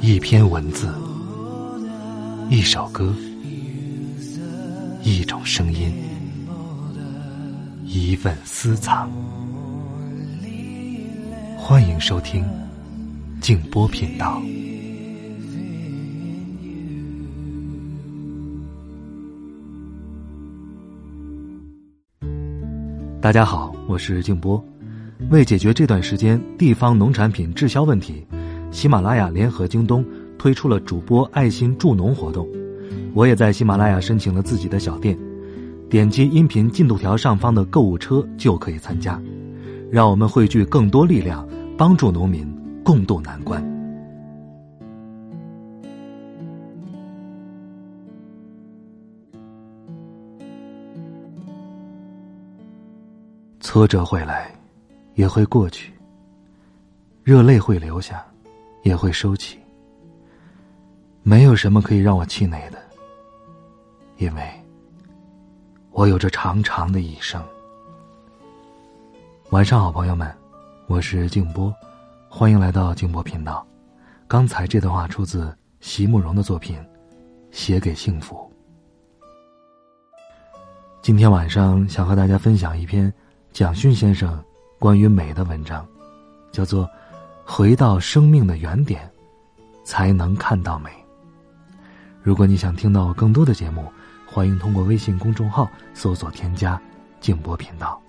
一篇文字，一首歌，一种声音，一份私藏。欢迎收听静波频道。大家好，我是静波。为解决这段时间地方农产品滞销问题，喜马拉雅联合京东推出了主播爱心助农活动。我也在喜马拉雅申请了自己的小店，点击音频进度条上方的购物车就可以参加。让我们汇聚更多力量，帮助农民共度难关。挫折会来，也会过去；热泪会流下，也会收起。没有什么可以让我气馁的，因为我有着长长的一生。晚上好，朋友们，我是静波，欢迎来到静波频道。刚才这段话出自席慕容的作品《写给幸福》。今天晚上想和大家分享一篇。蒋勋先生关于美的文章，叫做《回到生命的原点，才能看到美》。如果你想听到更多的节目，欢迎通过微信公众号搜索添加“静波频道”。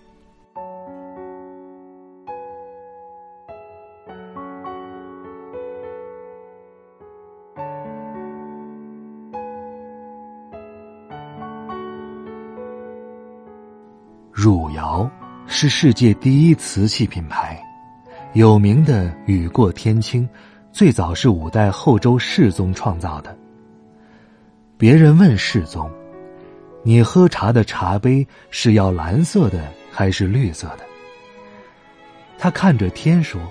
汝窑。是世界第一瓷器品牌，有名的雨过天青，最早是五代后周世宗创造的。别人问世宗：“你喝茶的茶杯是要蓝色的还是绿色的？”他看着天说：“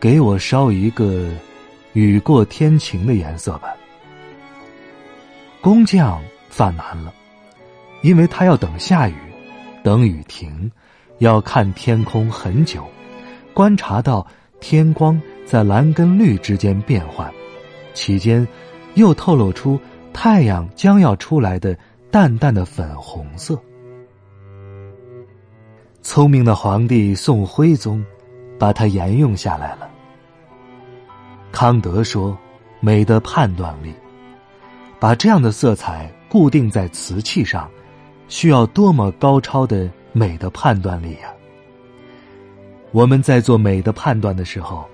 给我烧一个雨过天晴的颜色吧。”工匠犯难了，因为他要等下雨。等雨停，要看天空很久，观察到天光在蓝跟绿之间变换，其间又透露出太阳将要出来的淡淡的粉红色。聪明的皇帝宋徽宗把它沿用下来了。康德说：“美的判断力，把这样的色彩固定在瓷器上。”需要多么高超的美的判断力呀！我们在做美的判断的时候，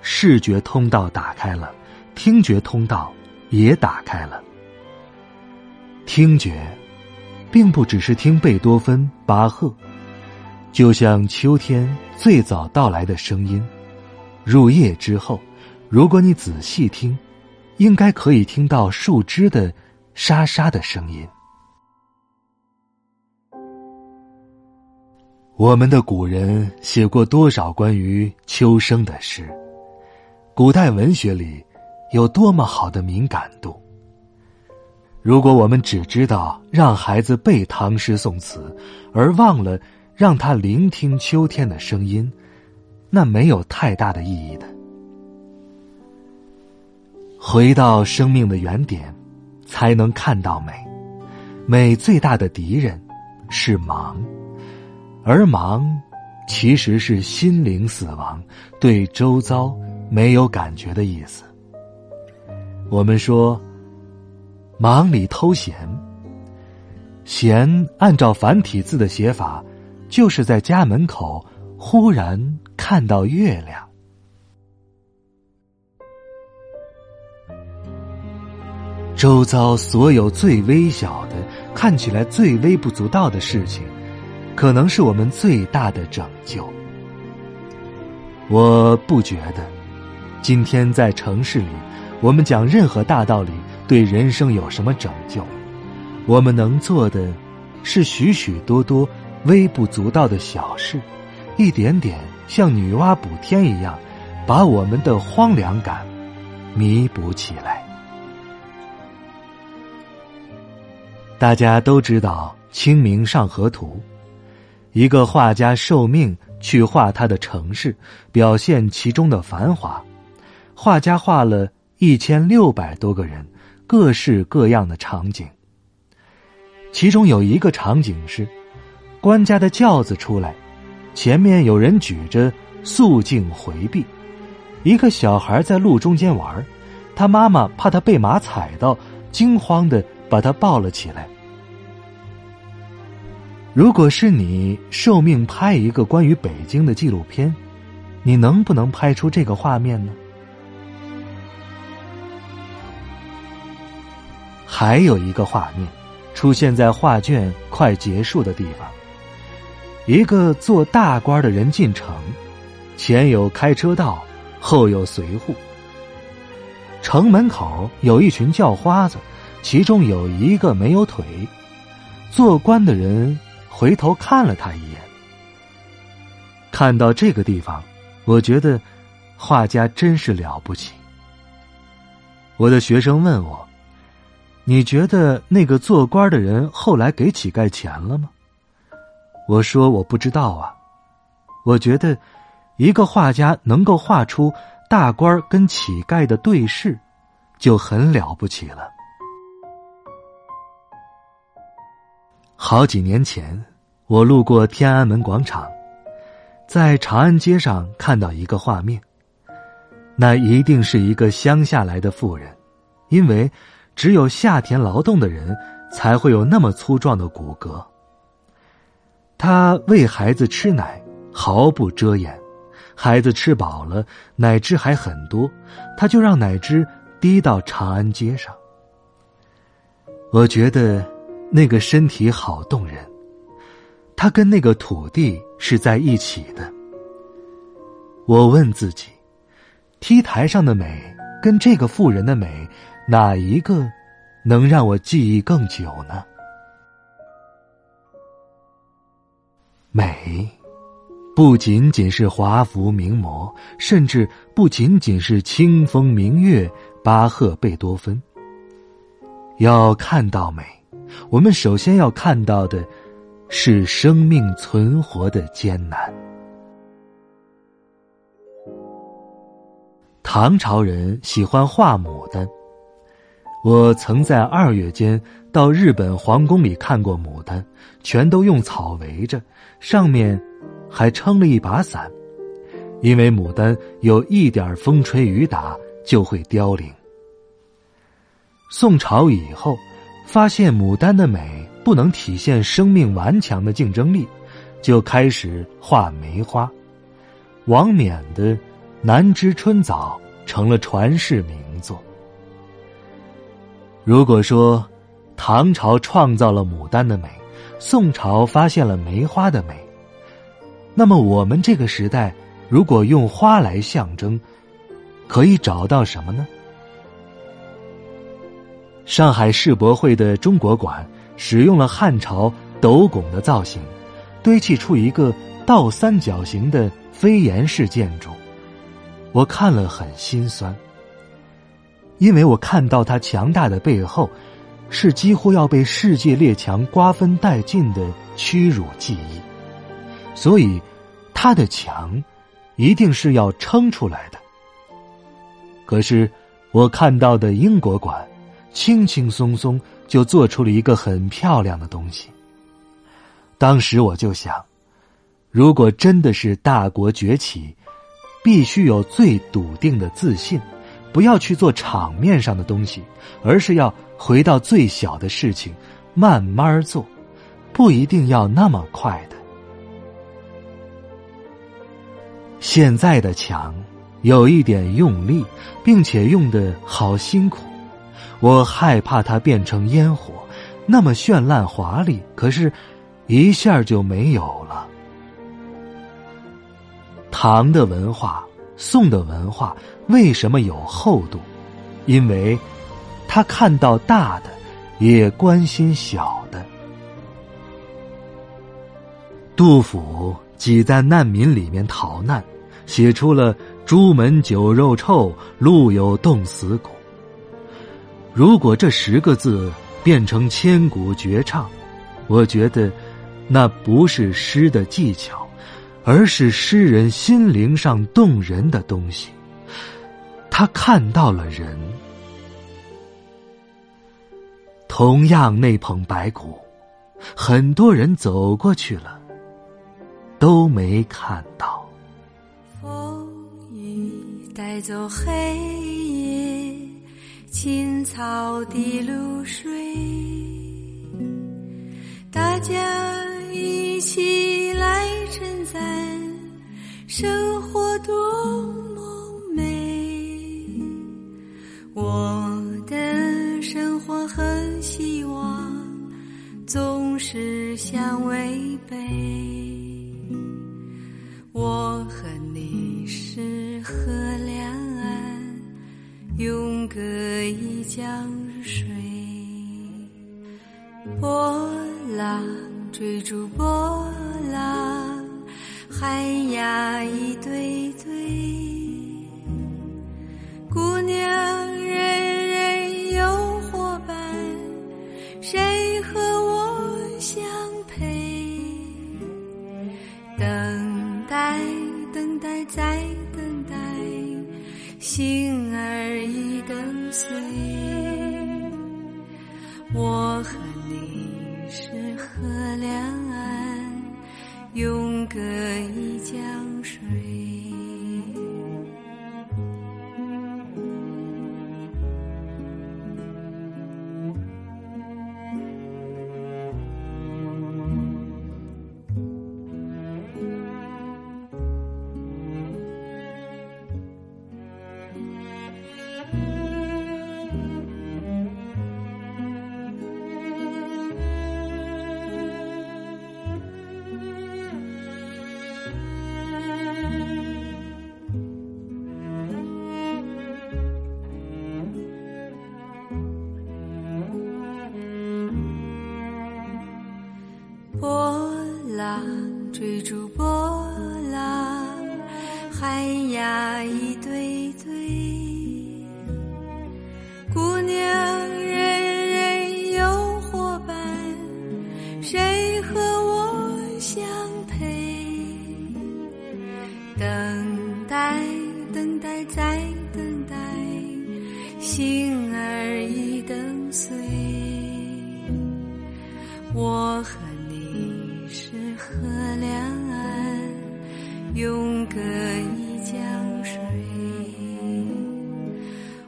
视觉通道打开了，听觉通道也打开了。听觉，并不只是听贝多芬、巴赫，就像秋天最早到来的声音。入夜之后，如果你仔细听，应该可以听到树枝的沙沙的声音。我们的古人写过多少关于秋声的诗？古代文学里有多么好的敏感度？如果我们只知道让孩子背唐诗宋词，而忘了让他聆听秋天的声音，那没有太大的意义的。回到生命的原点，才能看到美。美最大的敌人是忙。而忙，其实是心灵死亡，对周遭没有感觉的意思。我们说，忙里偷闲。闲按照繁体字的写法，就是在家门口忽然看到月亮。周遭所有最微小的，看起来最微不足道的事情。可能是我们最大的拯救。我不觉得，今天在城市里，我们讲任何大道理，对人生有什么拯救？我们能做的，是许许多多微不足道的小事，一点点像女娲补天一样，把我们的荒凉感弥补起来。大家都知道《清明上河图》。一个画家受命去画他的城市，表现其中的繁华。画家画了一千六百多个人，各式各样的场景。其中有一个场景是，官家的轿子出来，前面有人举着肃静回避，一个小孩在路中间玩，他妈妈怕他被马踩到，惊慌的把他抱了起来。如果是你受命拍一个关于北京的纪录片，你能不能拍出这个画面呢？还有一个画面。出现在画卷快结束的地方，一个做大官的人进城，前有开车道，后有随护。城门口有一群叫花子，其中有一个没有腿。做官的人回头看了他一眼。看到这个地方，我觉得画家真是了不起。我的学生问我。你觉得那个做官的人后来给乞丐钱了吗？我说我不知道啊。我觉得，一个画家能够画出大官跟乞丐的对视，就很了不起了。好几年前，我路过天安门广场，在长安街上看到一个画面，那一定是一个乡下来的妇人，因为。只有下田劳动的人才会有那么粗壮的骨骼。他喂孩子吃奶，毫不遮掩。孩子吃饱了，奶汁还很多，他就让奶汁滴到长安街上。我觉得那个身体好动人，他跟那个土地是在一起的。我问自己：T 台上的美跟这个妇人的美。哪一个能让我记忆更久呢？美不仅仅是华服名模，甚至不仅仅是清风明月、巴赫、贝多芬。要看到美，我们首先要看到的是生命存活的艰难。唐朝人喜欢画牡丹。我曾在二月间到日本皇宫里看过牡丹，全都用草围着，上面还撑了一把伞，因为牡丹有一点风吹雨打就会凋零。宋朝以后，发现牡丹的美不能体现生命顽强的竞争力，就开始画梅花。王冕的《南枝春早》成了传世名作。如果说唐朝创造了牡丹的美，宋朝发现了梅花的美，那么我们这个时代如果用花来象征，可以找到什么呢？上海世博会的中国馆使用了汉朝斗拱的造型，堆砌出一个倒三角形的飞檐式建筑，我看了很心酸。因为我看到它强大的背后，是几乎要被世界列强瓜分殆尽的屈辱记忆，所以，它的强，一定是要撑出来的。可是，我看到的英国馆，轻轻松松就做出了一个很漂亮的东西。当时我就想，如果真的是大国崛起，必须有最笃定的自信。不要去做场面上的东西，而是要回到最小的事情，慢慢做，不一定要那么快的。现在的墙有一点用力，并且用的好辛苦，我害怕它变成烟火，那么绚烂华丽，可是，一下就没有了。唐的文化。宋的文化为什么有厚度？因为，他看到大的，也关心小的。杜甫挤在难民里面逃难，写出了“朱门酒肉臭，路有冻死骨”。如果这十个字变成千古绝唱，我觉得，那不是诗的技巧。而是诗人心灵上动人的东西。他看到了人。同样那捧白骨，很多人走过去了，都没看到。风雨带走黑夜，青草的露水，大家一起来称赞生活多么美。我的生活和希望。总是相违背，追逐波浪，海呀一对对。隔一江水。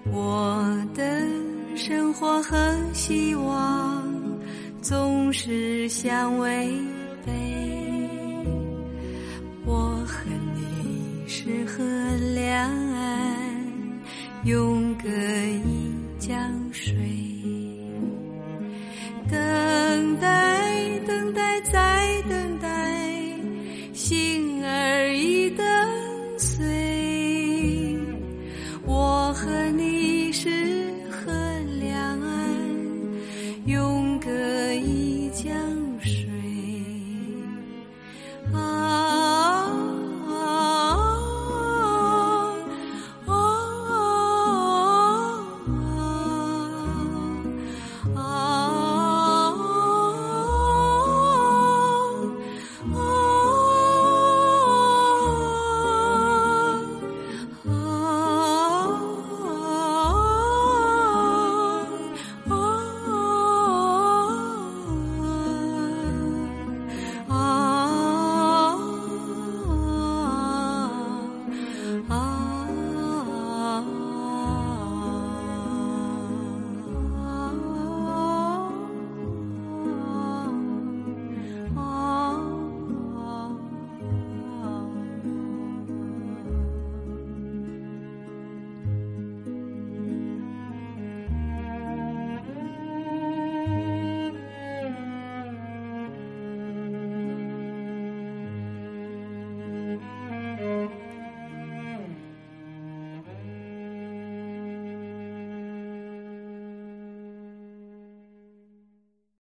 我的生活和希望总是相违背。我和你是河两岸，永隔一。